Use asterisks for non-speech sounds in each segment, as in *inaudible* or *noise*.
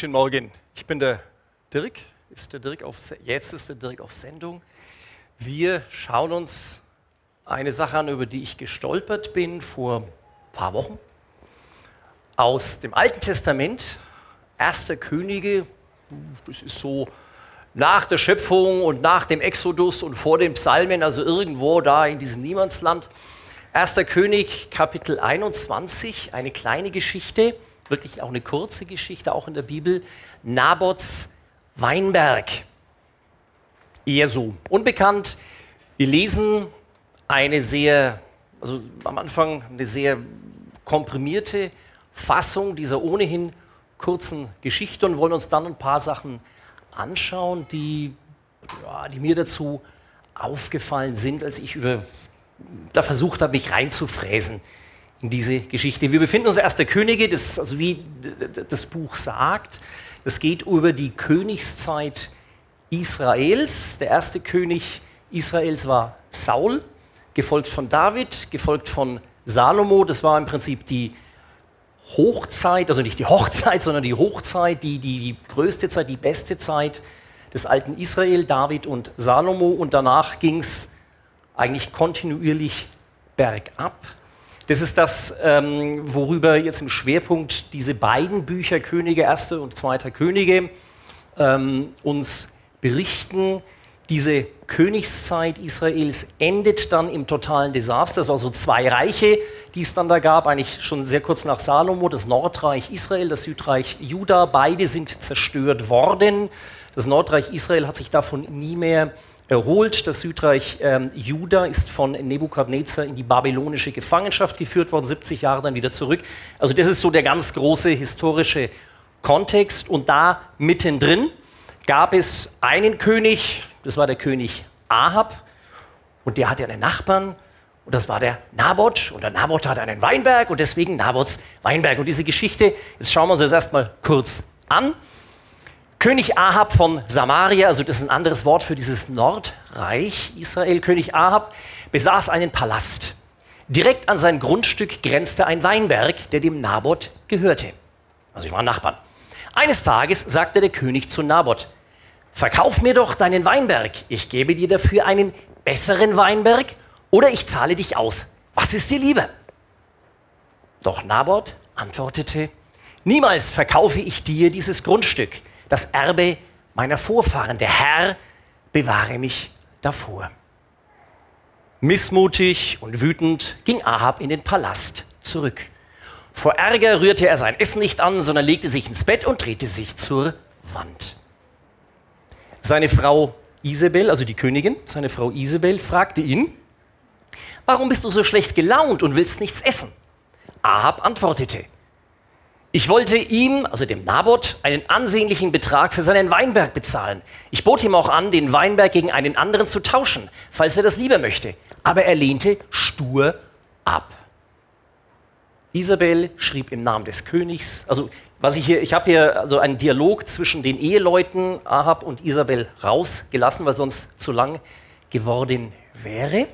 Guten Morgen, ich bin der Dirk. Ist der Dirk auf, jetzt ist der Dirk auf Sendung. Wir schauen uns eine Sache an, über die ich gestolpert bin vor ein paar Wochen. Aus dem Alten Testament, Erster Könige, das ist so nach der Schöpfung und nach dem Exodus und vor den Psalmen, also irgendwo da in diesem Niemandsland. Erster König, Kapitel 21, eine kleine Geschichte wirklich auch eine kurze Geschichte, auch in der Bibel, Nabots Weinberg. Eher so unbekannt. Wir lesen eine sehr, also am Anfang eine sehr komprimierte Fassung dieser ohnehin kurzen Geschichte und wollen uns dann ein paar Sachen anschauen, die, ja, die mir dazu aufgefallen sind, als ich über, da versucht habe, mich reinzufräsen in diese Geschichte. Wir befinden uns erst der Könige, das, also wie das Buch sagt. Es geht über die Königszeit Israels. Der erste König Israels war Saul, gefolgt von David, gefolgt von Salomo. Das war im Prinzip die Hochzeit, also nicht die Hochzeit, sondern die Hochzeit, die, die, die größte Zeit, die beste Zeit des alten Israel, David und Salomo. Und danach ging es eigentlich kontinuierlich bergab. Das ist das, ähm, worüber jetzt im Schwerpunkt diese beiden Bücher, Könige, Erster und Zweiter Könige, ähm, uns berichten. Diese Königszeit Israels endet dann im totalen Desaster. Es waren so zwei Reiche, die es dann da gab, eigentlich schon sehr kurz nach Salomo, das Nordreich Israel, das Südreich Juda. Beide sind zerstört worden. Das Nordreich Israel hat sich davon nie mehr erholt. Das Südreich ähm, Juda ist von Nebukadnezar in die babylonische Gefangenschaft geführt worden, 70 Jahre dann wieder zurück. Also das ist so der ganz große historische Kontext. Und da mittendrin gab es einen König, das war der König Ahab, und der hatte einen Nachbarn, und das war der Naboth. Und der Naboth hatte einen Weinberg, und deswegen Naboths Weinberg. Und diese Geschichte, jetzt schauen wir uns das erstmal kurz an. König Ahab von Samaria, also das ist ein anderes Wort für dieses Nordreich Israel, König Ahab besaß einen Palast. Direkt an sein Grundstück grenzte ein Weinberg, der dem Naboth gehörte. Also ich war Nachbarn. Eines Tages sagte der König zu Naboth, verkauf mir doch deinen Weinberg, ich gebe dir dafür einen besseren Weinberg oder ich zahle dich aus. Was ist dir lieber? Doch Naboth antwortete, niemals verkaufe ich dir dieses Grundstück das Erbe meiner Vorfahren. Der Herr bewahre mich davor. Missmutig und wütend ging Ahab in den Palast zurück. Vor Ärger rührte er sein Essen nicht an, sondern legte sich ins Bett und drehte sich zur Wand. Seine Frau Isabel, also die Königin, seine Frau Isabel, fragte ihn, warum bist du so schlecht gelaunt und willst nichts essen? Ahab antwortete, ich wollte ihm, also dem Naboth, einen ansehnlichen Betrag für seinen Weinberg bezahlen. Ich bot ihm auch an, den Weinberg gegen einen anderen zu tauschen, falls er das lieber möchte. Aber er lehnte stur ab. Isabel schrieb im Namen des Königs, also was ich hier, ich habe hier also einen Dialog zwischen den Eheleuten Ahab und Isabel rausgelassen, weil sonst zu lang geworden wäre.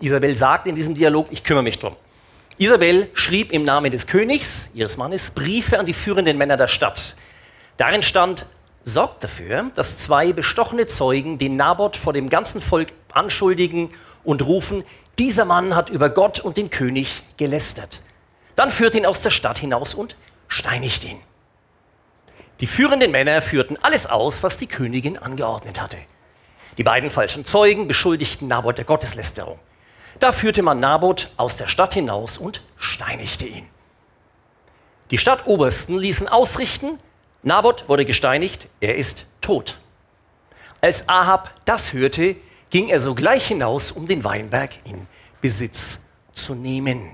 Isabel sagt in diesem Dialog, ich kümmere mich drum. Isabel schrieb im Namen des Königs, ihres Mannes, Briefe an die führenden Männer der Stadt. Darin stand, sorgt dafür, dass zwei bestochene Zeugen den Naboth vor dem ganzen Volk anschuldigen und rufen, dieser Mann hat über Gott und den König gelästert. Dann führt ihn aus der Stadt hinaus und steinigt ihn. Die führenden Männer führten alles aus, was die Königin angeordnet hatte. Die beiden falschen Zeugen beschuldigten Naboth der Gotteslästerung. Da führte man Naboth aus der Stadt hinaus und steinigte ihn. Die Stadtobersten ließen ausrichten, Naboth wurde gesteinigt, er ist tot. Als Ahab das hörte, ging er sogleich hinaus, um den Weinberg in Besitz zu nehmen.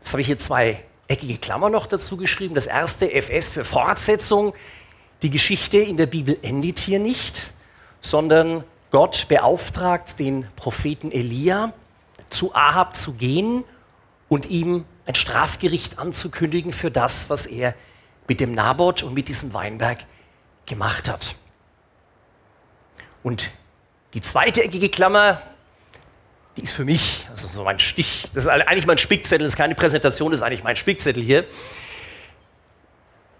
Jetzt habe ich hier zwei eckige Klammer noch dazu geschrieben. Das erste FS für Fortsetzung. Die Geschichte in der Bibel endet hier nicht, sondern Gott beauftragt den Propheten Elia, zu Ahab zu gehen und ihm ein Strafgericht anzukündigen für das, was er mit dem Naboth und mit diesem Weinberg gemacht hat. Und die zweite eckige Klammer, die ist für mich, also so mein Stich, das ist eigentlich mein Spickzettel, das ist keine Präsentation, das ist eigentlich mein Spickzettel hier.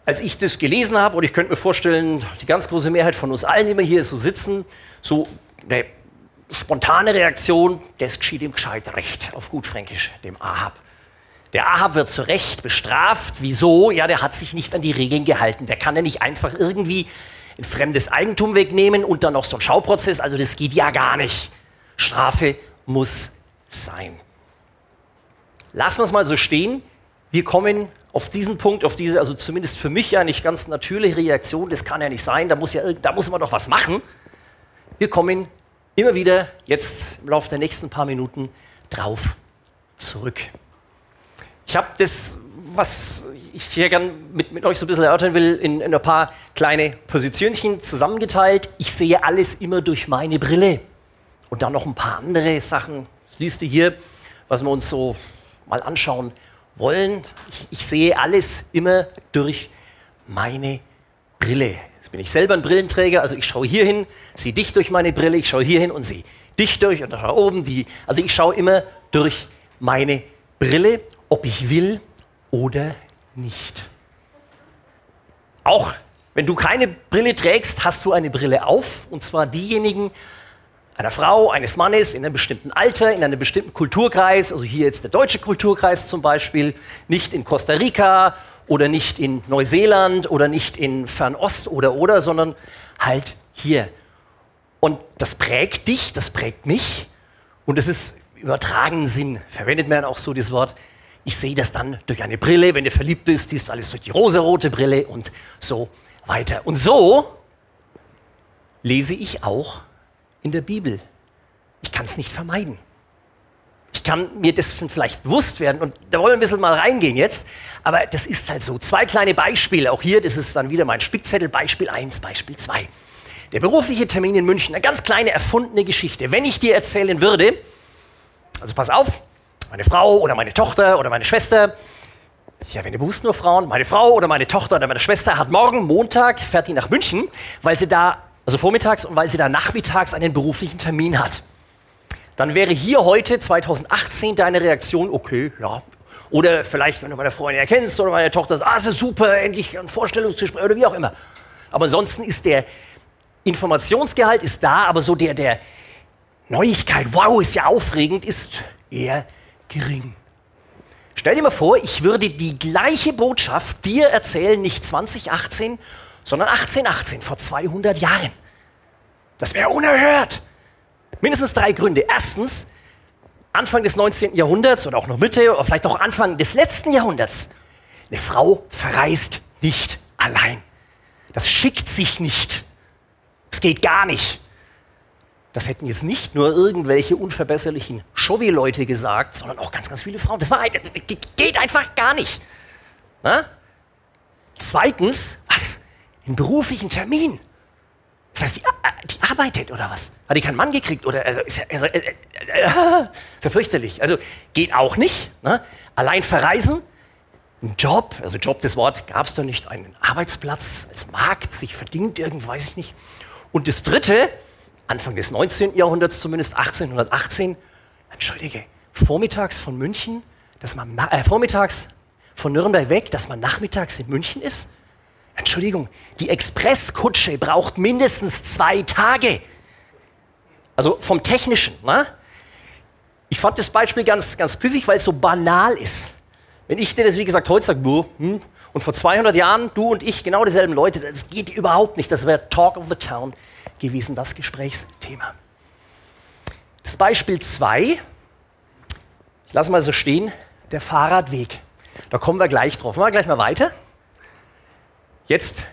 als ich das gelesen habe, und ich könnte mir vorstellen, die ganz große Mehrheit von uns allen, die wir hier so sitzen, so eine spontane Reaktion, das geschieht ihm gescheit recht, auf gut Fränkisch, dem Ahab. Der Ahab wird zu Recht bestraft. Wieso? Ja, der hat sich nicht an die Regeln gehalten. Der kann ja nicht einfach irgendwie ein fremdes Eigentum wegnehmen und dann noch so ein Schauprozess. Also das geht ja gar nicht. Strafe muss sein. Lassen wir es mal so stehen. Wir kommen auf diesen Punkt, auf diese, also zumindest für mich ja nicht ganz natürliche Reaktion. Das kann ja nicht sein. Da muss ja, da muss man doch was machen. Wir kommen immer wieder jetzt im Laufe der nächsten paar Minuten drauf zurück. Ich habe das, was ich hier gerne mit, mit, euch so ein bisschen erörtern will, in, in ein paar kleine Positionchen zusammengeteilt. Ich sehe alles immer durch meine Brille. Und dann noch ein paar andere Sachen. Das liest du hier, was wir uns so mal anschauen wollen. Ich, ich sehe alles immer durch meine Brille. Jetzt bin ich selber ein Brillenträger, also ich schaue hier hin, sehe dich durch meine Brille, ich schaue hier hin und sehe dich durch und da oben die. Also ich schaue immer durch meine Brille, ob ich will oder nicht. Auch wenn du keine Brille trägst, hast du eine Brille auf, und zwar diejenigen einer Frau, eines Mannes in einem bestimmten Alter, in einem bestimmten Kulturkreis, also hier jetzt der deutsche Kulturkreis zum Beispiel, nicht in Costa Rica oder nicht in Neuseeland oder nicht in Fernost oder oder, sondern halt hier. Und das prägt dich, das prägt mich und es ist übertragenen Sinn, verwendet man auch so das Wort, ich sehe das dann durch eine Brille, wenn du verliebt bist, siehst alles durch die rosarote Brille und so weiter. Und so lese ich auch in der Bibel. Ich kann es nicht vermeiden. Ich kann mir das vielleicht bewusst werden und da wollen wir ein bisschen mal reingehen jetzt, aber das ist halt so. Zwei kleine Beispiele, auch hier, das ist dann wieder mein Spickzettel, Beispiel 1, Beispiel 2. Der berufliche Termin in München, eine ganz kleine erfundene Geschichte. Wenn ich dir erzählen würde, also pass auf, meine Frau oder meine Tochter oder meine Schwester, ja, wenn ihr bewusst nur Frauen, meine Frau oder meine Tochter oder meine Schwester hat morgen, Montag, fährt die nach München, weil sie da, also vormittags und weil sie da nachmittags einen beruflichen Termin hat dann wäre hier heute 2018 deine Reaktion, okay, ja. Oder vielleicht, wenn du meine Freundin erkennst oder meine Tochter ah, ist super, endlich ein Vorstellungsgespräch oder wie auch immer. Aber ansonsten ist der Informationsgehalt ist da, aber so der, der Neuigkeit, wow, ist ja aufregend, ist eher gering. Stell dir mal vor, ich würde die gleiche Botschaft dir erzählen, nicht 2018, sondern 1818, vor 200 Jahren. Das wäre unerhört. Mindestens drei Gründe. Erstens, Anfang des 19. Jahrhunderts oder auch noch Mitte oder vielleicht auch Anfang des letzten Jahrhunderts. Eine Frau verreist nicht allein. Das schickt sich nicht. Es geht gar nicht. Das hätten jetzt nicht nur irgendwelche unverbesserlichen Chauvi-Leute gesagt, sondern auch ganz, ganz viele Frauen. Das, war, das geht einfach gar nicht. Na? Zweitens, was? Einen beruflichen Termin. Das heißt, die, äh, die arbeitet oder was? Hat die keinen Mann gekriegt? Oder also, ist ja, also, äh, äh, äh, ist ja fürchterlich. Also geht auch nicht. Ne? Allein verreisen, ein Job, also Job, das Wort gab es doch nicht, einen Arbeitsplatz als Markt, sich verdient irgendwo, weiß ich nicht. Und das dritte, Anfang des 19. Jahrhunderts, zumindest 1818, entschuldige, vormittags von München, dass man äh, vormittags von Nürnberg weg, dass man nachmittags in München ist. Entschuldigung, die Expresskutsche braucht mindestens zwei Tage. Also vom Technischen. Ne? Ich fand das Beispiel ganz, ganz pfiffig, weil es so banal ist. Wenn ich dir das, wie gesagt, heute sage, hm, und vor 200 Jahren, du und ich, genau dieselben Leute, das geht überhaupt nicht. Das wäre Talk of the Town gewesen, das Gesprächsthema. Das Beispiel 2, ich lasse mal so stehen, der Fahrradweg. Da kommen wir gleich drauf. Machen wir gleich mal weiter. Jetzt,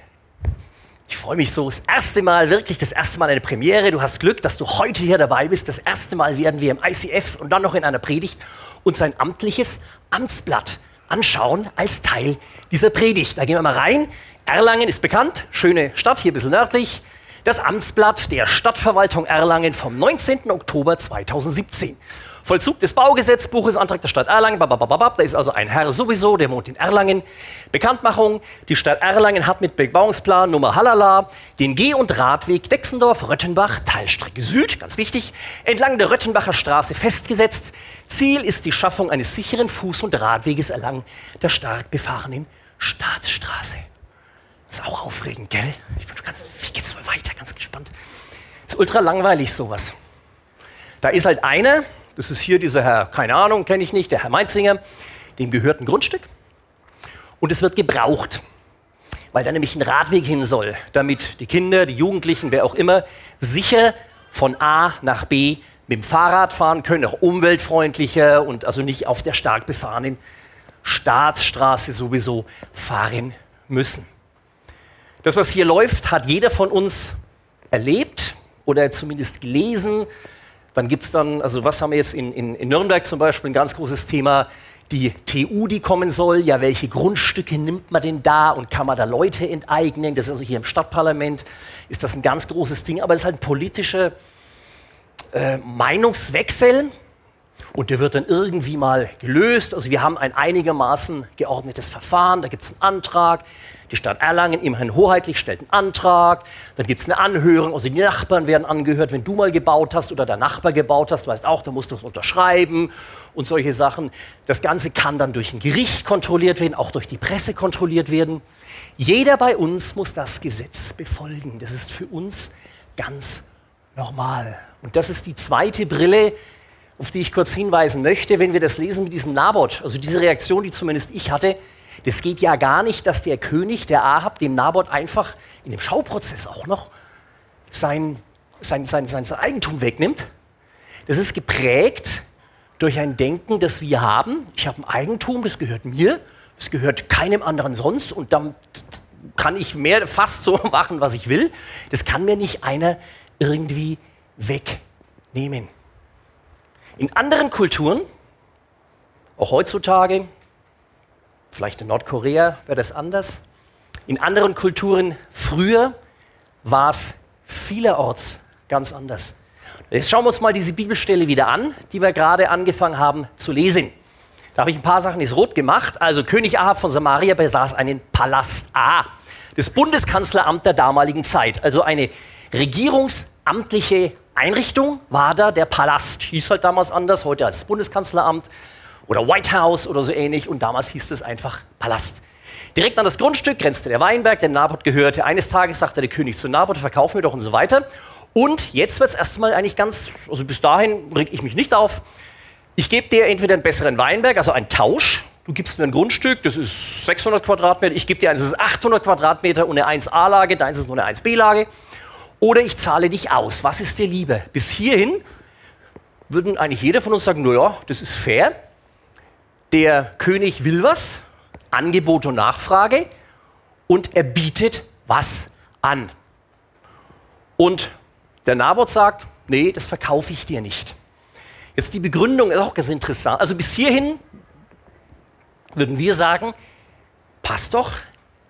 ich freue mich so, das erste Mal, wirklich das erste Mal eine Premiere. Du hast Glück, dass du heute hier dabei bist. Das erste Mal werden wir im ICF und dann noch in einer Predigt uns ein amtliches Amtsblatt anschauen als Teil dieser Predigt. Da gehen wir mal rein. Erlangen ist bekannt, schöne Stadt, hier ein bisschen nördlich. Das Amtsblatt der Stadtverwaltung Erlangen vom 19. Oktober 2017. Vollzug des Baugesetzbuches, Antrag der Stadt Erlangen, da ist also ein Herr sowieso, der wohnt in Erlangen. Bekanntmachung, die Stadt Erlangen hat mit Bebauungsplan Nummer Halala den Geh- und Radweg Dexendorf-Röttenbach, Teilstrecke Süd, ganz wichtig, entlang der Röttenbacher Straße festgesetzt. Ziel ist die Schaffung eines sicheren Fuß- und Radweges entlang der stark befahrenen Staatsstraße. Das ist auch aufregend, gell? Ich bin ganz, wie geht's mal weiter? Ganz gespannt. Das ist ultra langweilig, sowas. Da ist halt einer, das ist hier dieser Herr, keine Ahnung, kenne ich nicht, der Herr Mainzinger, dem gehört ein Grundstück und es wird gebraucht, weil da nämlich ein Radweg hin soll, damit die Kinder, die Jugendlichen, wer auch immer, sicher von A nach B mit dem Fahrrad fahren können, auch umweltfreundlicher und also nicht auf der stark befahrenen Staatsstraße sowieso fahren müssen. Das, was hier läuft, hat jeder von uns erlebt oder zumindest gelesen. Dann gibt es dann, also was haben wir jetzt in, in, in Nürnberg zum Beispiel, ein ganz großes Thema, die TU, die kommen soll. Ja, welche Grundstücke nimmt man denn da und kann man da Leute enteignen? Das ist also hier im Stadtparlament, ist das ein ganz großes Ding, aber es ist halt ein politischer äh, Meinungswechsel und der wird dann irgendwie mal gelöst. Also wir haben ein einigermaßen geordnetes Verfahren, da gibt es einen Antrag, die Stadt Erlangen, immerhin hoheitlich, stellt einen Antrag, dann gibt es eine Anhörung, also die Nachbarn werden angehört, wenn du mal gebaut hast oder der Nachbar gebaut hast, du weißt auch, da musst du es unterschreiben und solche Sachen. Das Ganze kann dann durch ein Gericht kontrolliert werden, auch durch die Presse kontrolliert werden. Jeder bei uns muss das Gesetz befolgen. Das ist für uns ganz normal. Und das ist die zweite Brille, auf die ich kurz hinweisen möchte, wenn wir das lesen mit diesem Nabot. Also diese Reaktion, die zumindest ich hatte, das geht ja gar nicht, dass der König, der Ahab, dem Nabot einfach in dem Schauprozess auch noch sein, sein, sein, sein, sein Eigentum wegnimmt. Das ist geprägt durch ein Denken, das wir haben. Ich habe ein Eigentum, das gehört mir, das gehört keinem anderen sonst und dann kann ich mehr fast so *laughs* machen, was ich will. Das kann mir nicht einer irgendwie wegnehmen. In anderen Kulturen, auch heutzutage, vielleicht in Nordkorea wäre das anders, in anderen Kulturen früher war es vielerorts ganz anders. Jetzt schauen wir uns mal diese Bibelstelle wieder an, die wir gerade angefangen haben zu lesen. Da habe ich ein paar Sachen ins Rot gemacht. Also König Ahab von Samaria besaß einen Palast A, das Bundeskanzleramt der damaligen Zeit, also eine regierungsamtliche Einrichtung war da der Palast. Hieß halt damals anders, heute als Bundeskanzleramt oder White House oder so ähnlich. Und damals hieß es einfach Palast. Direkt an das Grundstück grenzte der Weinberg, der Nabot gehörte. Eines Tages sagte der König zu Nabot, verkauf mir doch und so weiter. Und jetzt wird es erstmal eigentlich ganz, also bis dahin reg ich mich nicht auf. Ich gebe dir entweder einen besseren Weinberg, also einen Tausch. Du gibst mir ein Grundstück, das ist 600 Quadratmeter. Ich gebe dir eins, das ist 800 Quadratmeter und eine 1a-Lage, deins ist nur eine 1b-Lage oder ich zahle dich aus. Was ist dir lieber? Bis hierhin würden eigentlich jeder von uns sagen, naja, das ist fair. Der König will was, Angebot und Nachfrage, und er bietet was an. Und der Nabot sagt, nee, das verkaufe ich dir nicht. Jetzt die Begründung ist auch ganz interessant. Also bis hierhin würden wir sagen, passt doch.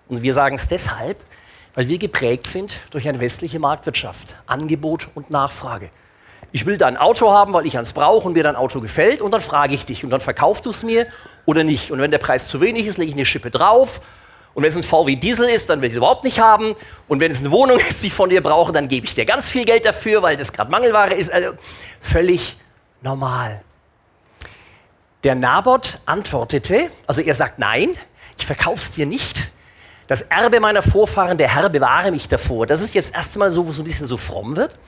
Und wir sagen es deshalb, weil wir geprägt sind durch eine westliche Marktwirtschaft, Angebot und Nachfrage. Ich will dein Auto haben, weil ich eins brauche und mir dein Auto gefällt und dann frage ich dich und dann verkaufst du es mir oder nicht. Und wenn der Preis zu wenig ist, lege ich eine Schippe drauf. Und wenn es ein VW Diesel ist, dann will ich es überhaupt nicht haben. Und wenn es eine Wohnung *laughs* ist, die ich von dir brauche, dann gebe ich dir ganz viel Geld dafür, weil das gerade Mangelware ist. Also völlig normal. Der Nabot antwortete, also er sagt nein, ich verkaufe es dir nicht, das Erbe meiner Vorfahren, der Herr bewahre mich davor. Das ist jetzt erstmal so, wo es ein bisschen so fromm wird.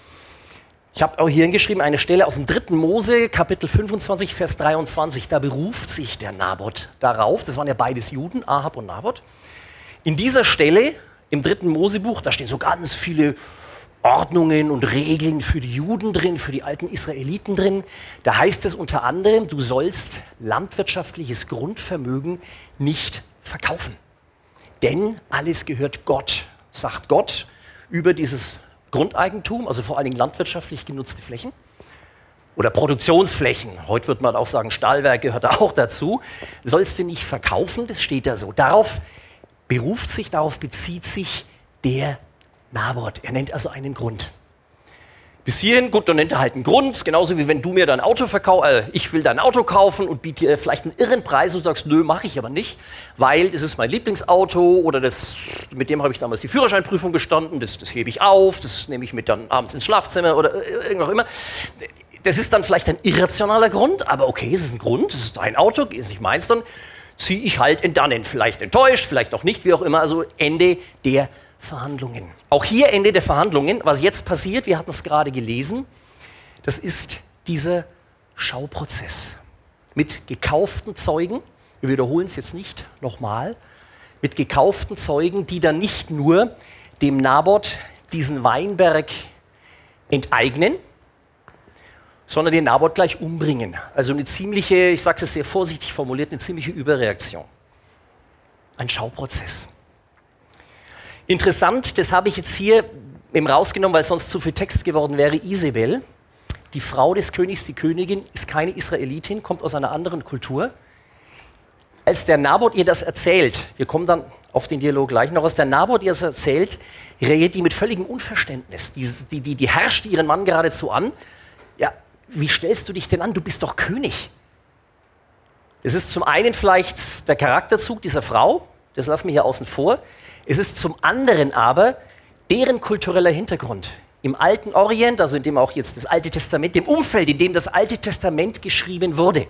Ich habe auch hier hingeschrieben eine Stelle aus dem 3. Mose, Kapitel 25, Vers 23. Da beruft sich der Nabot darauf. Das waren ja beides Juden, Ahab und Nabot. In dieser Stelle im 3. Mosebuch, da stehen so ganz viele Ordnungen und Regeln für die Juden drin, für die alten Israeliten drin. Da heißt es unter anderem, du sollst landwirtschaftliches Grundvermögen nicht verkaufen. Denn alles gehört Gott, sagt Gott über dieses Grundeigentum, also vor allen Dingen landwirtschaftlich genutzte Flächen oder Produktionsflächen. Heute wird man auch sagen, Stahlwerk gehört auch dazu. Sollst du nicht verkaufen, das steht da so. Darauf beruft sich, darauf bezieht sich der Nabot. Er nennt also einen Grund. Bis hierhin, gut, dann nennt er halt einen Grund, genauso wie wenn du mir dein Auto verkaufst, äh, ich will dein Auto kaufen und biete dir vielleicht einen irren Preis und sagst, nö, mache ich aber nicht, weil das ist mein Lieblingsauto oder das, mit dem habe ich damals die Führerscheinprüfung bestanden, das, das hebe ich auf, das nehme ich mit dann abends ins Schlafzimmer oder äh, irgendwas immer. Das ist dann vielleicht ein irrationaler Grund, aber okay, es ist ein Grund, es ist dein Auto, ist nicht meins dann. ziehe ich halt in Dannen. Vielleicht enttäuscht, vielleicht auch nicht, wie auch immer. Also Ende der Verhandlungen. Auch hier Ende der Verhandlungen. Was jetzt passiert, wir hatten es gerade gelesen, das ist dieser Schauprozess mit gekauften Zeugen. Wir wiederholen es jetzt nicht nochmal. Mit gekauften Zeugen, die dann nicht nur dem Naboth diesen Weinberg enteignen, sondern den Naboth gleich umbringen. Also eine ziemliche, ich sage es sehr vorsichtig formuliert, eine ziemliche Überreaktion. Ein Schauprozess. Interessant, das habe ich jetzt hier eben rausgenommen, weil sonst zu viel Text geworden wäre, Isabel, die Frau des Königs, die Königin, ist keine Israelitin, kommt aus einer anderen Kultur. Als der Naboth ihr das erzählt, wir kommen dann auf den Dialog gleich noch, als der Naboth ihr das erzählt, reagiert die mit völligem Unverständnis. Die, die, die, die herrscht ihren Mann geradezu an. Ja, wie stellst du dich denn an? Du bist doch König. Es ist zum einen vielleicht der Charakterzug dieser Frau, das lassen wir hier außen vor. Es ist zum anderen aber deren kultureller Hintergrund. Im alten Orient, also in dem auch jetzt das Alte Testament, dem Umfeld, in dem das Alte Testament geschrieben wurde,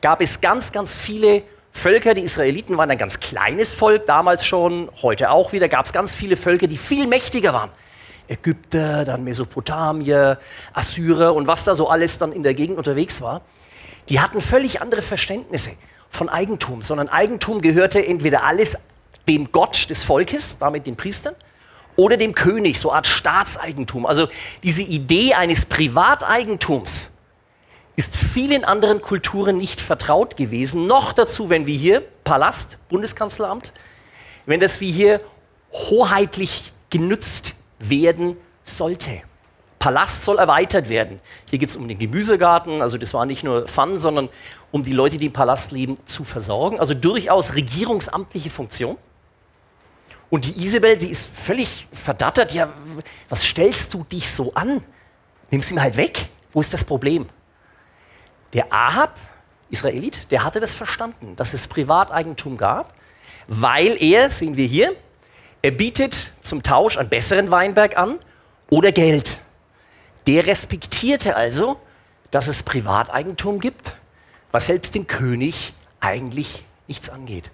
gab es ganz, ganz viele Völker. Die Israeliten waren ein ganz kleines Volk, damals schon, heute auch wieder, gab es ganz viele Völker, die viel mächtiger waren. Ägypter, dann Mesopotamier, Assyrer und was da so alles dann in der Gegend unterwegs war, die hatten völlig andere Verständnisse von Eigentum, sondern Eigentum gehörte entweder alles dem Gott des Volkes, damit den Priestern, oder dem König, so eine Art Staatseigentum. Also diese Idee eines Privateigentums ist vielen anderen Kulturen nicht vertraut gewesen. Noch dazu, wenn wir hier Palast, Bundeskanzleramt, wenn das wie hier hoheitlich genützt werden sollte. Palast soll erweitert werden. Hier geht es um den Gemüsegarten, also das war nicht nur Fun, sondern um die Leute, die im Palast leben, zu versorgen. Also durchaus regierungsamtliche Funktion. Und die Isabel, die ist völlig verdattert. Ja, was stellst du dich so an? Nimmst ihn halt weg. Wo ist das Problem? Der Ahab, Israelit, der hatte das verstanden, dass es Privateigentum gab, weil er, sehen wir hier, er bietet zum Tausch einen besseren Weinberg an oder Geld. Der respektierte also, dass es Privateigentum gibt, was selbst dem König eigentlich nichts angeht.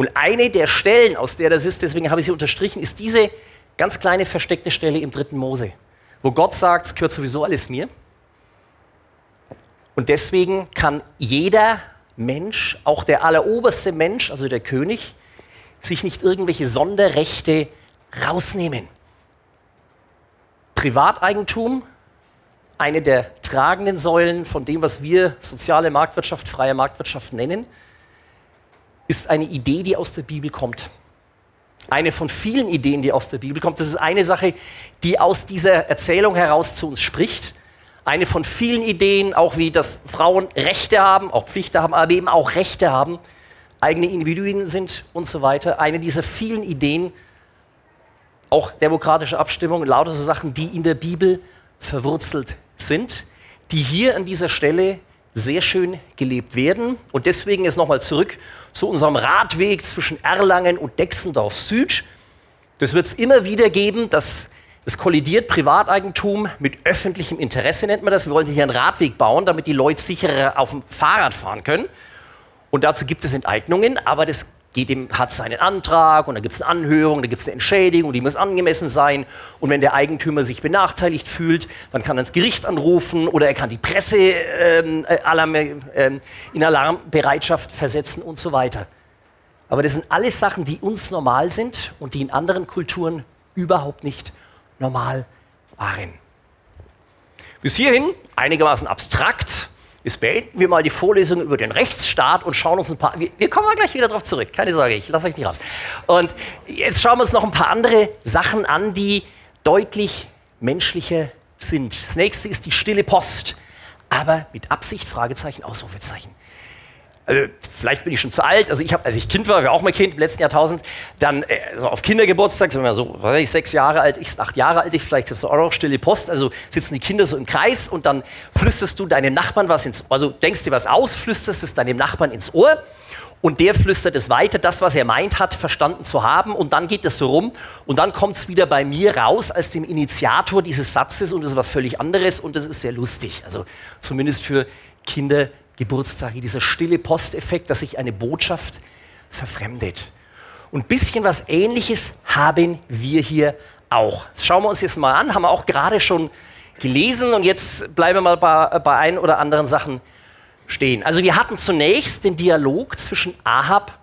Und eine der Stellen, aus der das ist, deswegen habe ich sie unterstrichen, ist diese ganz kleine versteckte Stelle im dritten Mose, wo Gott sagt, es gehört sowieso alles mir. Und deswegen kann jeder Mensch, auch der alleroberste Mensch, also der König, sich nicht irgendwelche Sonderrechte rausnehmen. Privateigentum, eine der tragenden Säulen von dem, was wir soziale Marktwirtschaft, freie Marktwirtschaft nennen, ist eine Idee, die aus der Bibel kommt. Eine von vielen Ideen, die aus der Bibel kommt. Das ist eine Sache, die aus dieser Erzählung heraus zu uns spricht. Eine von vielen Ideen, auch wie, dass Frauen Rechte haben, auch Pflichten haben, aber eben auch Rechte haben eigene Individuen sind und so weiter. Eine dieser vielen Ideen, auch demokratische Abstimmung, lauter so Sachen, die in der Bibel verwurzelt sind, die hier an dieser Stelle sehr schön gelebt werden. Und deswegen ist nochmal zurück zu unserem Radweg zwischen Erlangen und Dexendorf Süd. Das wird es immer wieder geben, dass es kollidiert Privateigentum mit öffentlichem Interesse, nennt man das. Wir wollen hier einen Radweg bauen, damit die Leute sicherer auf dem Fahrrad fahren können. Und dazu gibt es Enteignungen, aber das ihm, hat seinen Antrag und da gibt es eine Anhörung, da gibt es eine Entschädigung, die muss angemessen sein. Und wenn der Eigentümer sich benachteiligt fühlt, dann kann er ins Gericht anrufen oder er kann die Presse ähm, äh, Alarm, äh, in Alarmbereitschaft versetzen und so weiter. Aber das sind alles Sachen, die uns normal sind und die in anderen Kulturen überhaupt nicht normal waren. Bis hierhin einigermaßen abstrakt. Jetzt beenden wir mal die Vorlesung über den Rechtsstaat und schauen uns ein paar. Wir, wir kommen mal gleich wieder darauf zurück, keine Sorge, ich lasse euch nicht raus. Und jetzt schauen wir uns noch ein paar andere Sachen an, die deutlich menschlicher sind. Das nächste ist die stille Post, aber mit Absicht, Fragezeichen, Ausrufezeichen also vielleicht bin ich schon zu alt, also ich habe, als ich Kind war, war auch mal Kind im letzten Jahrtausend, dann äh, so auf Kindergeburtstag, sind wir so, weiß ich, sechs Jahre alt, ich acht Jahre alt, ich vielleicht so auch noch stille Post, also sitzen die Kinder so im Kreis und dann flüsterst du deinem Nachbarn was ins, also denkst dir was aus, flüsterst es deinem Nachbarn ins Ohr und der flüstert es weiter, das, was er meint hat, verstanden zu haben und dann geht es so rum und dann kommt es wieder bei mir raus als dem Initiator dieses Satzes und das ist was völlig anderes und das ist sehr lustig, also zumindest für Kinder Geburtstage, dieser stille Posteffekt, dass sich eine Botschaft verfremdet. Und ein bisschen was Ähnliches haben wir hier auch. Das schauen wir uns jetzt mal an, haben wir auch gerade schon gelesen und jetzt bleiben wir mal bei, bei ein oder anderen Sachen stehen. Also wir hatten zunächst den Dialog zwischen Ahab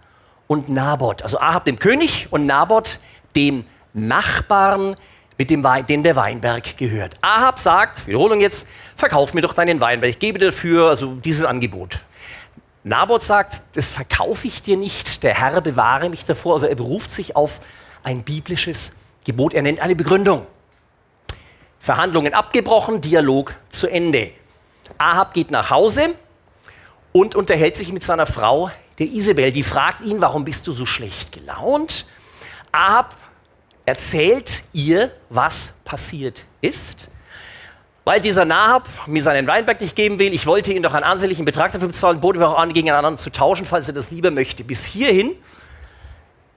und Naboth. Also Ahab dem König und Naboth dem Nachbarn, mit dem Wein, dem der Weinberg gehört. Ahab sagt, Wiederholung jetzt, verkauf mir doch deinen Weinberg, ich gebe dafür also dieses Angebot. Naboth sagt, das verkaufe ich dir nicht, der Herr bewahre mich davor. Also er beruft sich auf ein biblisches Gebot, er nennt eine Begründung. Verhandlungen abgebrochen, Dialog zu Ende. Ahab geht nach Hause und unterhält sich mit seiner Frau, der Isabel. Die fragt ihn, warum bist du so schlecht gelaunt? Ahab erzählt ihr, was passiert ist. Weil dieser Nahab mir seinen Weinberg nicht geben will, ich wollte ihm doch einen ansehnlichen Betrag dafür bezahlen, bot mir auch an, gegeneinander zu tauschen, falls er das lieber möchte. Bis hierhin,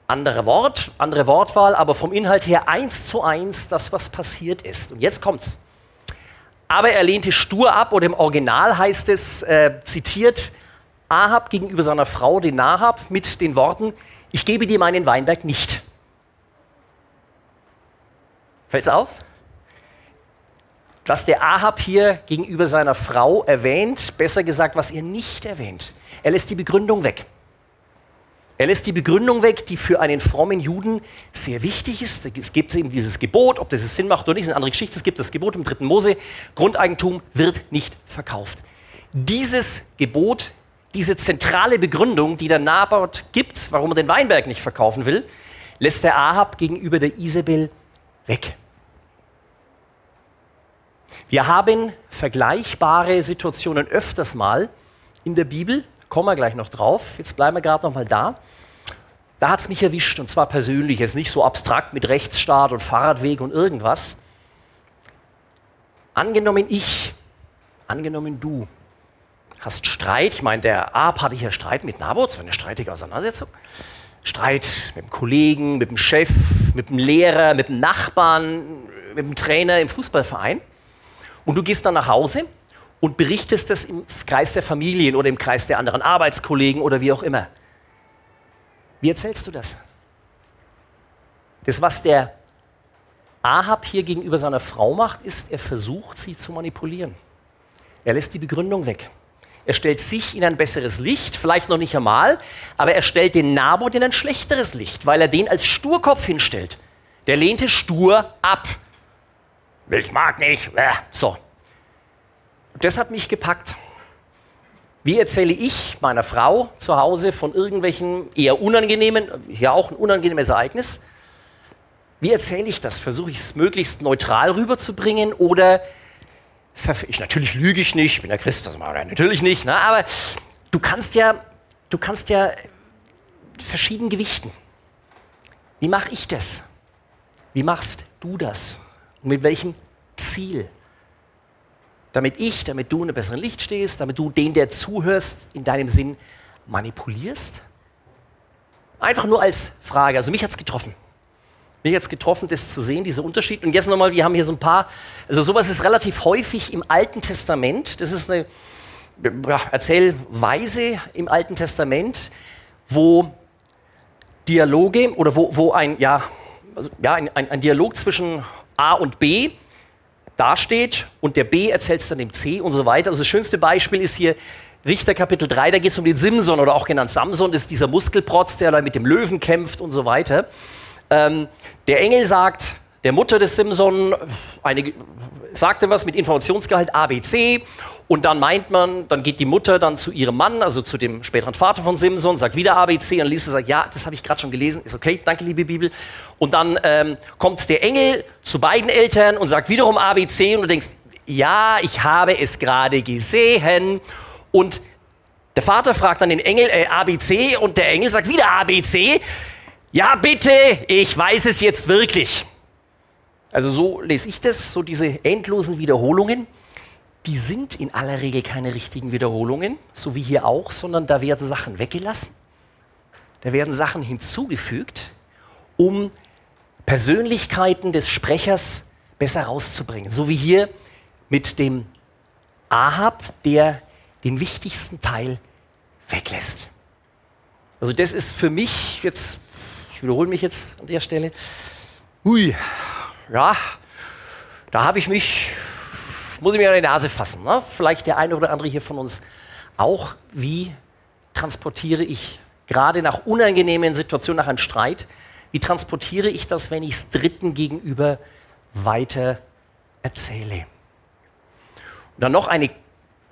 andere Wort, andere Wortwahl, aber vom Inhalt her eins zu eins das, was passiert ist. Und jetzt kommt's. Aber er lehnte stur ab, oder im Original heißt es, äh, zitiert, Ahab gegenüber seiner Frau, den Nahab, mit den Worten, ich gebe dir meinen Weinberg nicht. Fällt's auf? Was der Ahab hier gegenüber seiner Frau erwähnt, besser gesagt, was er nicht erwähnt. Er lässt die Begründung weg. Er lässt die Begründung weg, die für einen frommen Juden sehr wichtig ist. Es gibt eben dieses Gebot, ob das Sinn macht oder nicht, ist eine andere Geschichte. Es gibt das Gebot im dritten Mose, Grundeigentum wird nicht verkauft. Dieses Gebot, diese zentrale Begründung, die der Naboth gibt, warum er den Weinberg nicht verkaufen will, lässt der Ahab gegenüber der Isabel weg. Wir haben vergleichbare Situationen öfters mal in der Bibel, kommen wir gleich noch drauf, jetzt bleiben wir gerade noch mal da. Da hat es mich erwischt und zwar persönlich, jetzt nicht so abstrakt mit Rechtsstaat und Fahrradweg und irgendwas. Angenommen ich, angenommen du, hast Streit, ich meine, der Ab hatte hier Streit mit Naboth, so eine streitige Auseinandersetzung. Streit mit dem Kollegen, mit dem Chef, mit dem Lehrer, mit dem Nachbarn, mit dem Trainer im Fußballverein. Und du gehst dann nach Hause und berichtest das im Kreis der Familien oder im Kreis der anderen Arbeitskollegen oder wie auch immer. Wie erzählst du das? Das, was der Ahab hier gegenüber seiner Frau macht, ist, er versucht, sie zu manipulieren. Er lässt die Begründung weg. Er stellt sich in ein besseres Licht, vielleicht noch nicht einmal, aber er stellt den Naboth in ein schlechteres Licht, weil er den als Sturkopf hinstellt. Der lehnte stur ab ich mag nicht. So. Das hat mich gepackt. Wie erzähle ich meiner Frau zu Hause von irgendwelchen eher unangenehmen, hier auch ein unangenehmes Ereignis? Wie erzähle ich das? Versuche ich es möglichst neutral rüberzubringen oder ich, natürlich lüge ich nicht, ich bin ja Christ, das mache ich natürlich nicht, ne? aber du kannst ja, du kannst ja verschieden gewichten. Wie mache ich das? Wie machst du das? Und mit welchem Ziel? Damit ich, damit du in einem besseren Licht stehst, damit du den, der zuhörst, in deinem Sinn manipulierst? Einfach nur als Frage. Also mich hat es getroffen. Hat es getroffen, das zu sehen, dieser Unterschied. Und jetzt nochmal, wir haben hier so ein paar, also sowas ist relativ häufig im Alten Testament. Das ist eine Erzählweise im Alten Testament, wo Dialoge oder wo, wo ein, ja, also, ja, ein, ein, ein Dialog zwischen A und B dasteht und der B erzählt es dann dem C und so weiter. Also das schönste Beispiel ist hier Richter Kapitel 3, da geht es um den Simson oder auch genannt Samson, das ist dieser Muskelprotz, der da mit dem Löwen kämpft und so weiter. Ähm, der Engel sagt der Mutter des Simson, eine, sagte was mit Informationsgehalt ABC und dann meint man, dann geht die Mutter dann zu ihrem Mann, also zu dem späteren Vater von Simson, sagt wieder ABC und Lisa sagt, ja, das habe ich gerade schon gelesen, ist okay, danke liebe Bibel. Und dann ähm, kommt der Engel zu beiden Eltern und sagt wiederum ABC und du denkst, ja, ich habe es gerade gesehen. Und der Vater fragt dann den Engel äh, ABC und der Engel sagt wieder ABC. Ja, bitte, ich weiß es jetzt wirklich. Also so lese ich das, so diese endlosen Wiederholungen die sind in aller Regel keine richtigen Wiederholungen, so wie hier auch, sondern da werden Sachen weggelassen. Da werden Sachen hinzugefügt, um Persönlichkeiten des Sprechers besser rauszubringen. So wie hier mit dem Ahab, der den wichtigsten Teil weglässt. Also das ist für mich jetzt, ich wiederhole mich jetzt an der Stelle, hui, ja, da habe ich mich, muss ich mir an die Nase fassen. Ne? Vielleicht der eine oder andere hier von uns auch. Wie transportiere ich gerade nach unangenehmen Situationen, nach einem Streit, wie transportiere ich das, wenn ich es Dritten gegenüber weiter erzähle? Und dann noch eine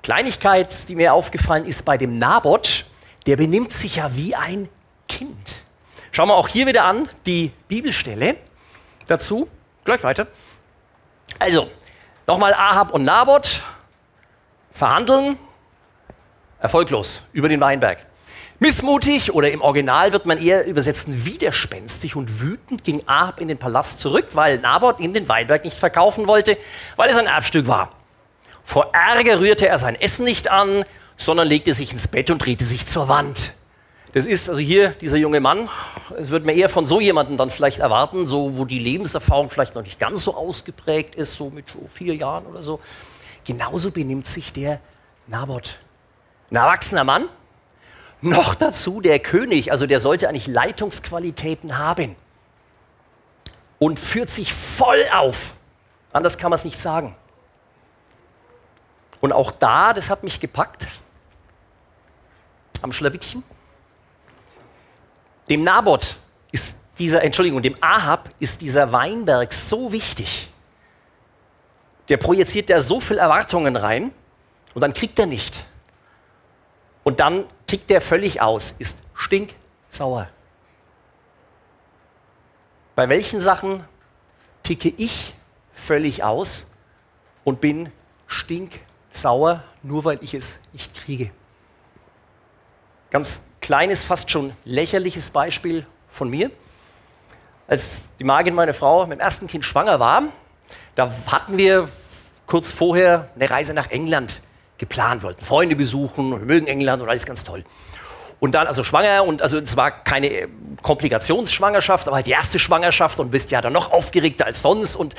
Kleinigkeit, die mir aufgefallen ist bei dem Nabot, der benimmt sich ja wie ein Kind. Schauen wir auch hier wieder an die Bibelstelle dazu. Gleich weiter. Also, nochmal Ahab und Nabot verhandeln, erfolglos über den Weinberg. Missmutig oder im Original wird man eher übersetzen widerspenstig und wütend ging Ahab in den Palast zurück, weil Nabot ihm den Weinberg nicht verkaufen wollte, weil es ein Erbstück war. Vor Ärger rührte er sein Essen nicht an, sondern legte sich ins Bett und drehte sich zur Wand. Das ist also hier dieser junge Mann, es wird mir eher von so jemandem dann vielleicht erwarten, so wo die Lebenserfahrung vielleicht noch nicht ganz so ausgeprägt ist, so mit so vier Jahren oder so. Genauso benimmt sich der Nabot. Ein erwachsener Mann, noch dazu der König, also der sollte eigentlich Leitungsqualitäten haben. Und führt sich voll auf. Anders kann man es nicht sagen. Und auch da, das hat mich gepackt, am Schlawittchen. Dem Nabot ist dieser, Entschuldigung, dem Ahab ist dieser Weinberg so wichtig. Der projiziert da so viel Erwartungen rein und dann kriegt er nicht. Und dann tickt der völlig aus, ist stinksauer. Bei welchen Sachen ticke ich völlig aus und bin stinksauer, nur weil ich es nicht kriege? Ganz kleines, fast schon lächerliches Beispiel von mir. Als die Magin, meine Frau, mit dem ersten Kind schwanger war, da hatten wir kurz vorher eine Reise nach England geplant, wollten Freunde besuchen, wir mögen England und alles ganz toll. Und dann also schwanger und also es war keine Komplikationsschwangerschaft, aber halt die erste Schwangerschaft und bist ja dann noch aufgeregter als sonst und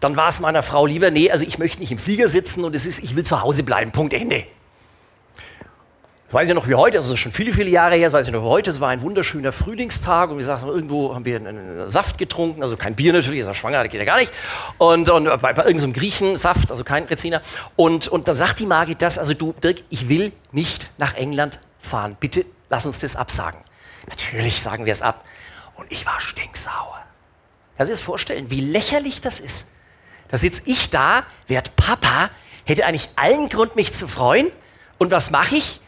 dann war es meiner Frau lieber, nee, also ich möchte nicht im Flieger sitzen und es ist, ich will zu Hause bleiben, Punkt Ende. Das weiß ich noch wie heute, also schon viele, viele Jahre her, das weiß ich noch wie heute, es war ein wunderschöner Frühlingstag und wir sagten, irgendwo haben wir einen Saft getrunken, also kein Bier natürlich, ist ja schwanger, das geht ja gar nicht. Und, und bei, bei irgendeinem Griechensaft, also kein Reziner. Und, und dann sagt die Margit das, also du Dirk, ich will nicht nach England fahren, bitte lass uns das absagen. Natürlich sagen wir es ab. Und ich war stinksauer. Kannst du dir das vorstellen, wie lächerlich das ist? Da sitze ich da, werd Papa, hätte eigentlich allen Grund, mich zu freuen. Und was mache ich?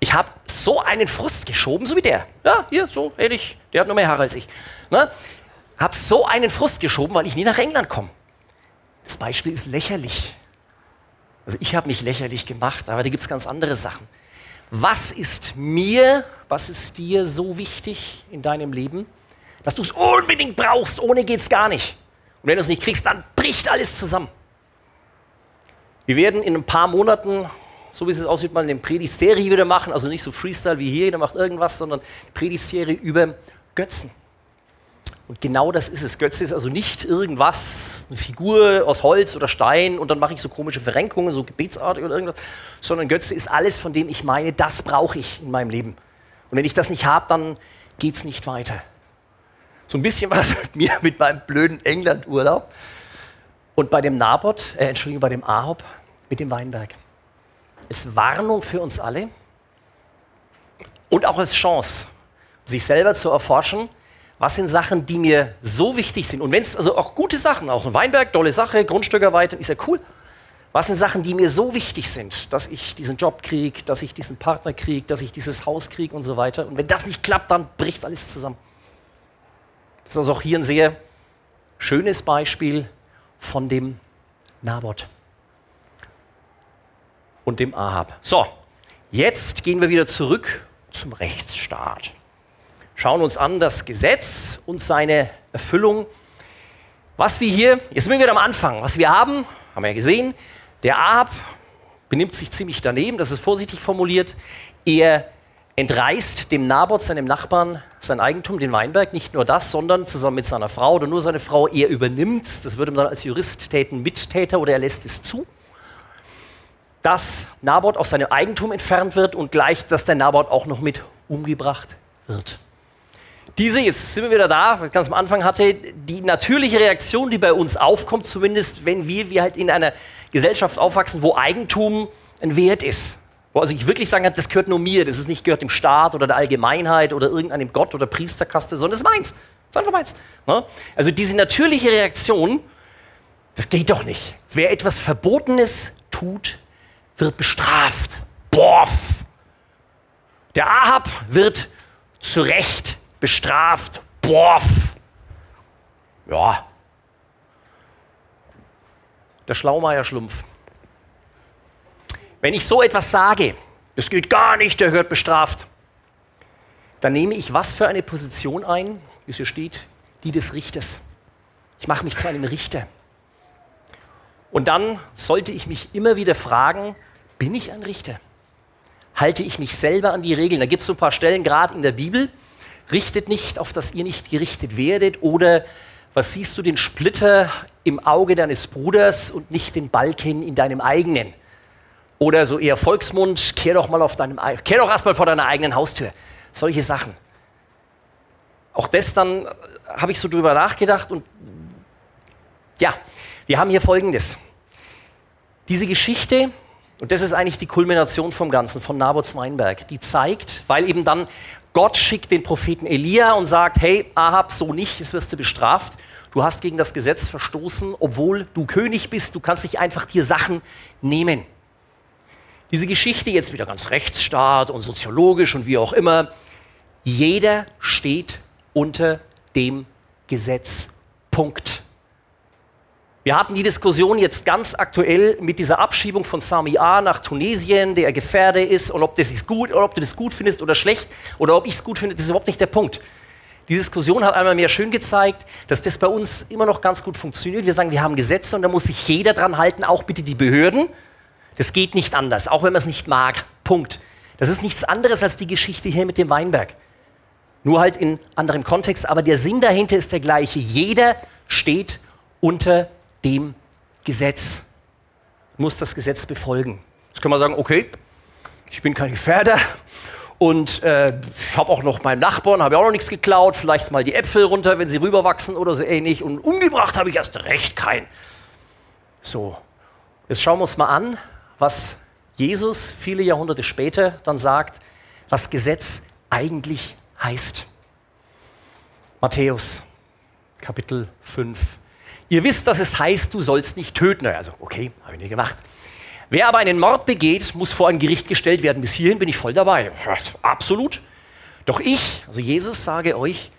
Ich habe so einen Frust geschoben, so wie der. Ja, hier, so ähnlich. Der hat noch mehr Haare als ich. Ne? Habe so einen Frust geschoben, weil ich nie nach England komme. Das Beispiel ist lächerlich. Also ich habe mich lächerlich gemacht, aber da gibt es ganz andere Sachen. Was ist mir, was ist dir so wichtig in deinem Leben, dass du es unbedingt brauchst, ohne geht es gar nicht. Und wenn du es nicht kriegst, dann bricht alles zusammen. Wir werden in ein paar Monaten so wie es aussieht, mal eine Predigtserie wieder machen, also nicht so Freestyle wie hier, jeder macht irgendwas, sondern Predigtserie über Götzen. Und genau das ist es. Götze ist also nicht irgendwas, eine Figur aus Holz oder Stein und dann mache ich so komische Verrenkungen, so gebetsartig oder irgendwas, sondern Götze ist alles, von dem ich meine, das brauche ich in meinem Leben. Und wenn ich das nicht habe, dann geht es nicht weiter. So ein bisschen was mit mir, mit meinem blöden England-Urlaub. Und bei dem Nabot, äh, Entschuldigung, bei dem Ahab mit dem Weinberg als Warnung für uns alle und auch als Chance, sich selber zu erforschen, was sind Sachen, die mir so wichtig sind. Und wenn es also auch gute Sachen, auch ein Weinberg, tolle Sache, Grundstückerweiterung, ist ja cool. Was sind Sachen, die mir so wichtig sind, dass ich diesen Job kriege, dass ich diesen Partner kriege, dass ich dieses Haus kriege und so weiter. Und wenn das nicht klappt, dann bricht alles zusammen. Das ist also auch hier ein sehr schönes Beispiel von dem Nabot und dem Ahab. So, jetzt gehen wir wieder zurück zum Rechtsstaat. Schauen uns an das Gesetz und seine Erfüllung. Was wir hier, jetzt sind wir wieder am Anfang, was wir haben, haben wir ja gesehen, der Ahab benimmt sich ziemlich daneben, das ist vorsichtig formuliert. Er entreißt dem Nabot, seinem Nachbarn, sein Eigentum, den Weinberg. Nicht nur das, sondern zusammen mit seiner Frau oder nur seine Frau, er übernimmt, das würde man dann als Jurist täten, Mittäter oder er lässt es zu. Dass Naboth aus seinem Eigentum entfernt wird und gleich, dass der Naboth auch noch mit umgebracht wird. Diese, jetzt sind wir wieder da, was ich ganz am Anfang hatte, die natürliche Reaktion, die bei uns aufkommt, zumindest wenn wir, wir halt in einer Gesellschaft aufwachsen, wo Eigentum ein Wert ist. Wo also ich wirklich sagen kann, das gehört nur mir, das ist nicht gehört dem Staat oder der Allgemeinheit oder irgendeinem Gott oder Priesterkaste, sondern das ist meins. Das ist einfach meins. Ne? Also diese natürliche Reaktion, das geht doch nicht. Wer etwas Verbotenes tut, wird bestraft. Boff! Der Ahab wird zu Recht bestraft. Boff! Ja. Der Schlaumeier-Schlumpf. Wenn ich so etwas sage, das geht gar nicht, der hört bestraft, dann nehme ich was für eine Position ein, wie es hier steht, die des Richters. Ich mache mich zu einem Richter. Und dann sollte ich mich immer wieder fragen, bin ich ein Richter? Halte ich mich selber an die Regeln? Da gibt es so ein paar Stellen, gerade in der Bibel. Richtet nicht, auf dass ihr nicht gerichtet werdet. Oder was siehst du den Splitter im Auge deines Bruders und nicht den Balken in deinem eigenen? Oder so eher Volksmund, kehr doch mal auf deinem, kehr doch erstmal vor deiner eigenen Haustür. Solche Sachen. Auch das dann äh, habe ich so drüber nachgedacht und ja, wir haben hier Folgendes. Diese Geschichte, und das ist eigentlich die Kulmination vom Ganzen, von Nabots Weinberg, die zeigt, weil eben dann Gott schickt den Propheten Elia und sagt, hey, Ahab, so nicht, es wirst du bestraft. Du hast gegen das Gesetz verstoßen, obwohl du König bist, du kannst nicht einfach dir Sachen nehmen. Diese Geschichte jetzt wieder ganz Rechtsstaat und soziologisch und wie auch immer, jeder steht unter dem Gesetz. Punkt. Wir hatten die Diskussion jetzt ganz aktuell mit dieser Abschiebung von Sami A nach Tunesien, der Gefährde ist und ob das ist gut oder ob du das gut findest oder schlecht oder ob ich es gut finde, das ist überhaupt nicht der Punkt. Die Diskussion hat einmal mehr schön gezeigt, dass das bei uns immer noch ganz gut funktioniert. Wir sagen, wir haben Gesetze und da muss sich jeder dran halten, auch bitte die Behörden. Das geht nicht anders, auch wenn man es nicht mag. Punkt. Das ist nichts anderes als die Geschichte hier mit dem Weinberg. Nur halt in anderem Kontext, aber der Sinn dahinter ist der gleiche. Jeder steht unter dem Gesetz, muss das Gesetz befolgen. Jetzt kann man sagen, okay, ich bin kein Gefährder und äh, ich habe auch noch meinem Nachbarn, habe auch noch nichts geklaut, vielleicht mal die Äpfel runter, wenn sie rüberwachsen oder so ähnlich und umgebracht habe ich erst recht kein. So, jetzt schauen wir uns mal an, was Jesus viele Jahrhunderte später dann sagt, was Gesetz eigentlich heißt. Matthäus Kapitel 5. Ihr wisst, dass es heißt, du sollst nicht töten. Also, okay, habe ich nicht gemacht. Wer aber einen Mord begeht, muss vor ein Gericht gestellt werden. Bis hierhin bin ich voll dabei. Absolut. Doch ich, also Jesus, sage euch,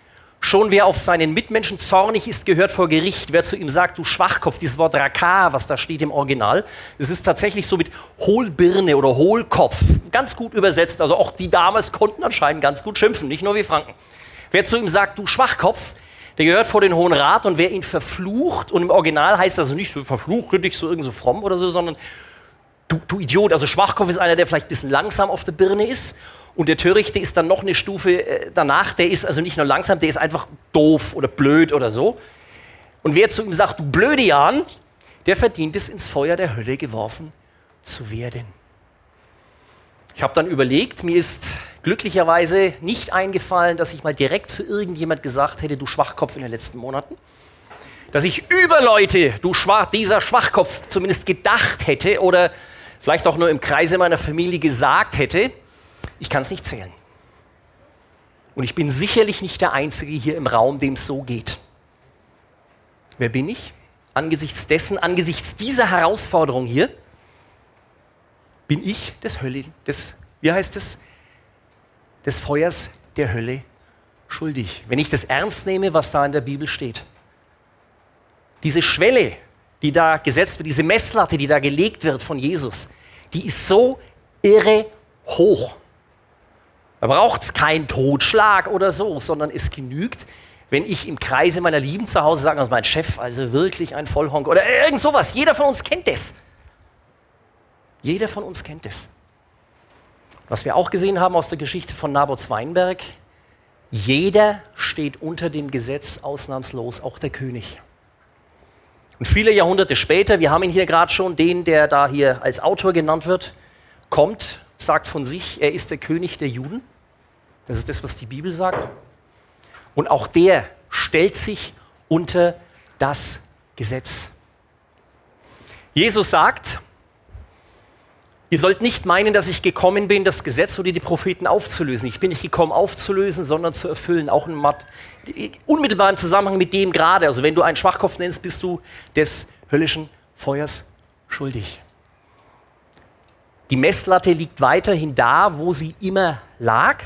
Schon wer auf seinen Mitmenschen zornig ist, gehört vor Gericht. Wer zu ihm sagt, du Schwachkopf, dieses Wort Raka, was da steht im Original, es ist tatsächlich so mit Hohlbirne oder Hohlkopf. Ganz gut übersetzt. Also auch die damals konnten anscheinend ganz gut schimpfen, nicht nur wir Franken. Wer zu ihm sagt, du Schwachkopf, der gehört vor den Hohen Rat und wer ihn verflucht, und im Original heißt das also nicht, verfluche dich so irgendwie so fromm oder so, sondern du, du Idiot. Also Schwachkopf ist einer, der vielleicht ein bisschen langsam auf der Birne ist und der Törichte ist dann noch eine Stufe äh, danach, der ist also nicht nur langsam, der ist einfach doof oder blöd oder so. Und wer zu ihm sagt, du blöde Jan, der verdient es, ins Feuer der Hölle geworfen zu werden. Ich habe dann überlegt, mir ist glücklicherweise nicht eingefallen, dass ich mal direkt zu irgendjemand gesagt hätte, du Schwachkopf in den letzten Monaten. Dass ich über Leute, du Schwach, dieser Schwachkopf zumindest gedacht hätte oder vielleicht auch nur im Kreise meiner Familie gesagt hätte. Ich kann es nicht zählen. Und ich bin sicherlich nicht der Einzige hier im Raum, dem es so geht. Wer bin ich? Angesichts dessen, angesichts dieser Herausforderung hier, bin ich des Hölle, des, wie heißt es, des Feuers der Hölle schuldig. Wenn ich das ernst nehme, was da in der Bibel steht. Diese Schwelle, die da gesetzt wird, diese Messlatte, die da gelegt wird von Jesus, die ist so irre hoch. Da braucht es keinen Totschlag oder so, sondern es genügt, wenn ich im Kreise meiner Lieben zu Hause sage, also mein Chef, also wirklich ein Vollhonk oder irgend sowas. Jeder von uns kennt das. Jeder von uns kennt das. Was wir auch gesehen haben aus der Geschichte von Nabots Weinberg, jeder steht unter dem Gesetz ausnahmslos, auch der König. Und viele Jahrhunderte später, wir haben ihn hier gerade schon, den, der da hier als Autor genannt wird, kommt, sagt von sich, er ist der König der Juden. Das ist das, was die Bibel sagt. Und auch der stellt sich unter das Gesetz. Jesus sagt, ihr sollt nicht meinen, dass ich gekommen bin, das Gesetz oder die Propheten aufzulösen. Ich bin nicht gekommen aufzulösen, sondern zu erfüllen. Auch in unmittelbaren Zusammenhang mit dem gerade. Also wenn du einen Schwachkopf nennst, bist du des höllischen Feuers schuldig. Die Messlatte liegt weiterhin da, wo sie immer lag.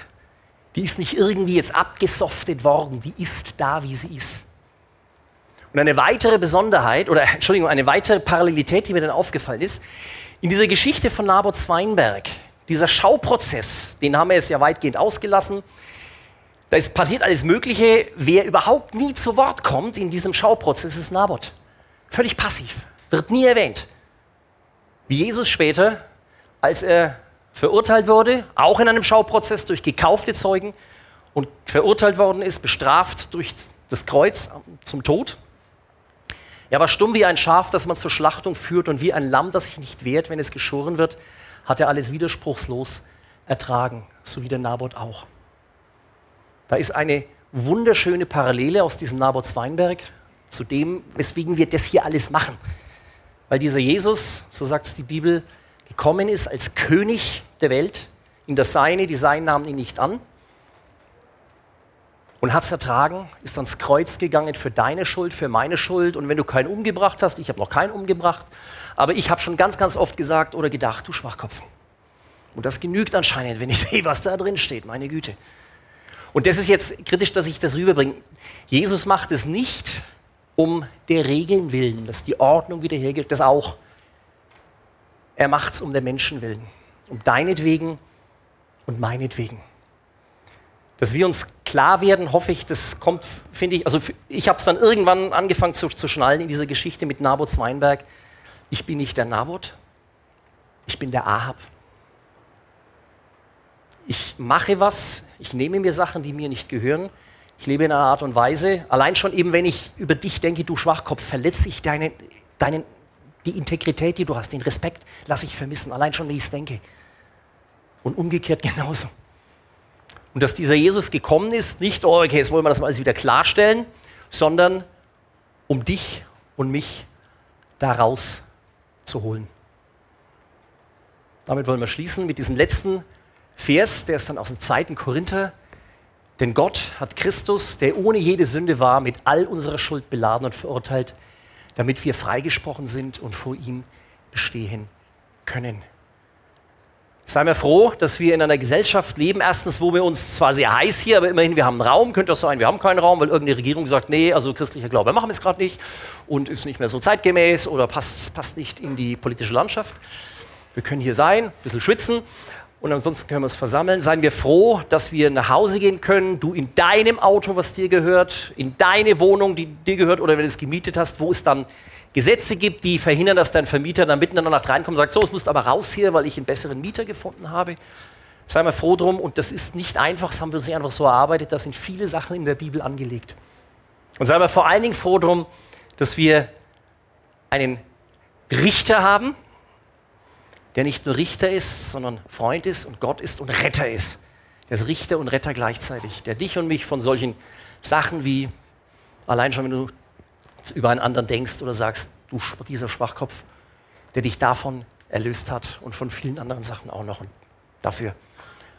Die ist nicht irgendwie jetzt abgesoftet worden, die ist da, wie sie ist. Und eine weitere Besonderheit, oder *laughs* Entschuldigung, eine weitere Parallelität, die mir dann aufgefallen ist, in dieser Geschichte von Naboth Weinberg, dieser Schauprozess, den haben wir jetzt ja weitgehend ausgelassen, da ist passiert alles Mögliche. Wer überhaupt nie zu Wort kommt in diesem Schauprozess ist Naboth. Völlig passiv, wird nie erwähnt. Wie Jesus später, als er verurteilt wurde, auch in einem Schauprozess durch gekaufte Zeugen und verurteilt worden ist, bestraft durch das Kreuz zum Tod. Er war stumm wie ein Schaf, das man zur Schlachtung führt und wie ein Lamm, das sich nicht wehrt, wenn es geschoren wird, hat er alles widerspruchslos ertragen, so wie der Naboth auch. Da ist eine wunderschöne Parallele aus diesem Naboths Weinberg zu dem, weswegen wir das hier alles machen. Weil dieser Jesus, so sagt es die Bibel, gekommen ist als König der Welt, in das Seine, die Seinen nahmen ihn nicht an und hat es ertragen, ist ans Kreuz gegangen für deine Schuld, für meine Schuld und wenn du keinen umgebracht hast, ich habe noch keinen umgebracht, aber ich habe schon ganz, ganz oft gesagt oder gedacht, du Schwachkopf. Und das genügt anscheinend, wenn ich *laughs* sehe, was da drin steht, meine Güte. Und das ist jetzt kritisch, dass ich das rüberbringe. Jesus macht es nicht um der Regeln willen, dass die Ordnung wiederhergestellt, das auch. Er macht es um der Menschen willen, um deinetwegen und meinetwegen. Dass wir uns klar werden, hoffe ich, das kommt, finde ich, also ich habe es dann irgendwann angefangen zu, zu schnallen in dieser Geschichte mit Naboth Weinberg. Ich bin nicht der Naboth, ich bin der Ahab. Ich mache was, ich nehme mir Sachen, die mir nicht gehören. Ich lebe in einer Art und Weise, allein schon eben, wenn ich über dich denke, du Schwachkopf, verletze ich deine, deinen die Integrität, die du hast, den Respekt, lasse ich vermissen, allein schon, wenn ich es denke. Und umgekehrt genauso. Und dass dieser Jesus gekommen ist, nicht, oh, okay, jetzt wollen wir das mal alles wieder klarstellen, sondern um dich und mich daraus zu holen. Damit wollen wir schließen mit diesem letzten Vers, der ist dann aus dem zweiten Korinther. Denn Gott hat Christus, der ohne jede Sünde war, mit all unserer Schuld beladen und verurteilt, damit wir freigesprochen sind und vor ihm bestehen können. Sei mir froh, dass wir in einer Gesellschaft leben, erstens, wo wir uns zwar sehr heiß hier, aber immerhin, wir haben einen Raum, könnte auch sein, wir haben keinen Raum, weil irgendeine Regierung sagt, nee, also christlicher Glaube machen wir es gerade nicht und ist nicht mehr so zeitgemäß oder passt, passt nicht in die politische Landschaft. Wir können hier sein, ein bisschen schwitzen und ansonsten können wir uns versammeln. Seien wir froh, dass wir nach Hause gehen können, du in deinem Auto, was dir gehört, in deine Wohnung, die dir gehört, oder wenn du es gemietet hast, wo es dann Gesetze gibt, die verhindern, dass dein Vermieter dann mitten in der Nacht reinkommt und sagt, so, es musst aber raus hier, weil ich einen besseren Mieter gefunden habe. Seien wir froh drum und das ist nicht einfach, das haben wir uns nicht einfach so erarbeitet, da sind viele Sachen in der Bibel angelegt. Und seien wir vor allen Dingen froh drum, dass wir einen Richter haben, der nicht nur Richter ist, sondern Freund ist und Gott ist und Retter ist. Der ist Richter und Retter gleichzeitig, der dich und mich von solchen Sachen wie, allein schon wenn du über einen anderen denkst oder sagst, du dieser Schwachkopf, der dich davon erlöst hat und von vielen anderen Sachen auch noch. Und dafür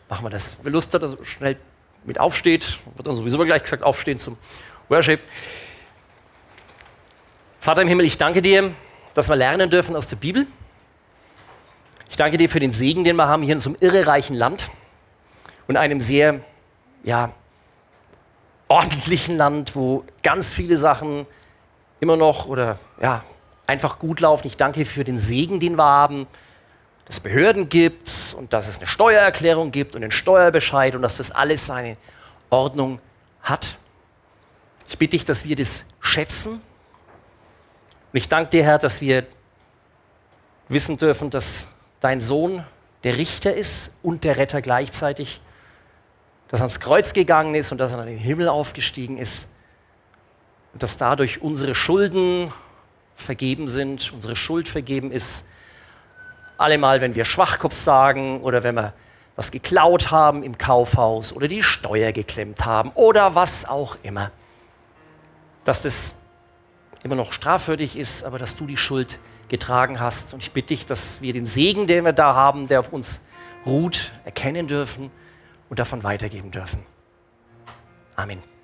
machen wir das. Wer Lust hat, also schnell mit aufsteht, wird dann sowieso gleich gesagt, aufstehen zum Worship. Vater im Himmel, ich danke dir, dass wir lernen dürfen aus der Bibel. Ich danke dir für den Segen, den wir haben hier in so einem irrereichen Land und einem sehr ja, ordentlichen Land, wo ganz viele Sachen immer noch oder ja, einfach gut laufen. Ich danke für den Segen, den wir haben, dass es Behörden gibt und dass es eine Steuererklärung gibt und einen Steuerbescheid und dass das alles seine Ordnung hat. Ich bitte dich, dass wir das schätzen. Und ich danke dir, Herr, dass wir wissen dürfen, dass dein Sohn der Richter ist und der Retter gleichzeitig, dass er ans Kreuz gegangen ist und dass er in den Himmel aufgestiegen ist dass dadurch unsere Schulden vergeben sind, unsere Schuld vergeben ist. Allemal, wenn wir Schwachkopf sagen oder wenn wir was geklaut haben im Kaufhaus oder die Steuer geklemmt haben oder was auch immer. Dass das immer noch strafwürdig ist, aber dass du die Schuld getragen hast. Und ich bitte dich, dass wir den Segen, den wir da haben, der auf uns ruht, erkennen dürfen und davon weitergeben dürfen. Amen.